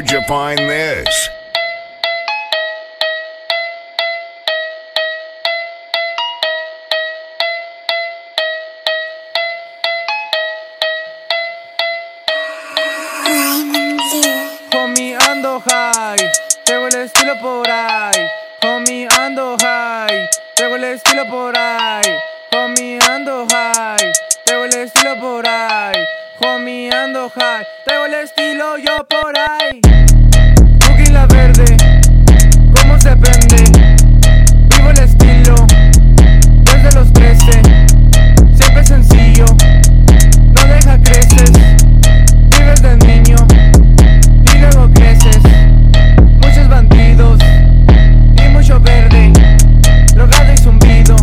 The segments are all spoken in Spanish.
where'd you find this? Homie, ando high, tengo el estilo por ahí. Homie, Ando high, tengo el estilo yo por ahí. Cookie la verde, ¿cómo se prende? Vivo el estilo, desde los 13. Siempre sencillo, no deja creces. Vives del niño y luego creces. Muchos bandidos y mucho verde, drogado y zumbido,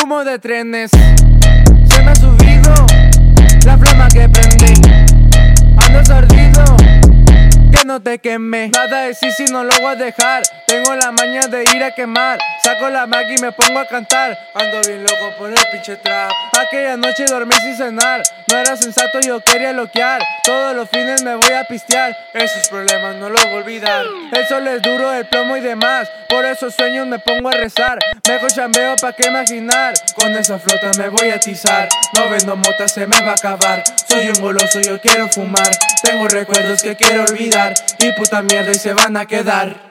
humo de trenes. No te queme. Nada de sí si no lo voy a dejar. Tengo la maña de ir a quemar. Saco la magia y me pongo a cantar. Ando bien loco por el pinche trap. Aquella noche dormí sin cenar. No era sensato, yo quería loquear. Todos los fines me voy a pistear. Esos problemas no los voy a olvidar. El sol es duro, el plomo y demás. Por esos sueños me pongo a rezar. Me chambeo pa' que imaginar. Con esa flota me voy a atizar. No vendo motas, se me va a acabar. Soy un goloso, yo quiero fumar. Tengo recuerdos que quiero olvidar. Y puta mierda, y se van a quedar.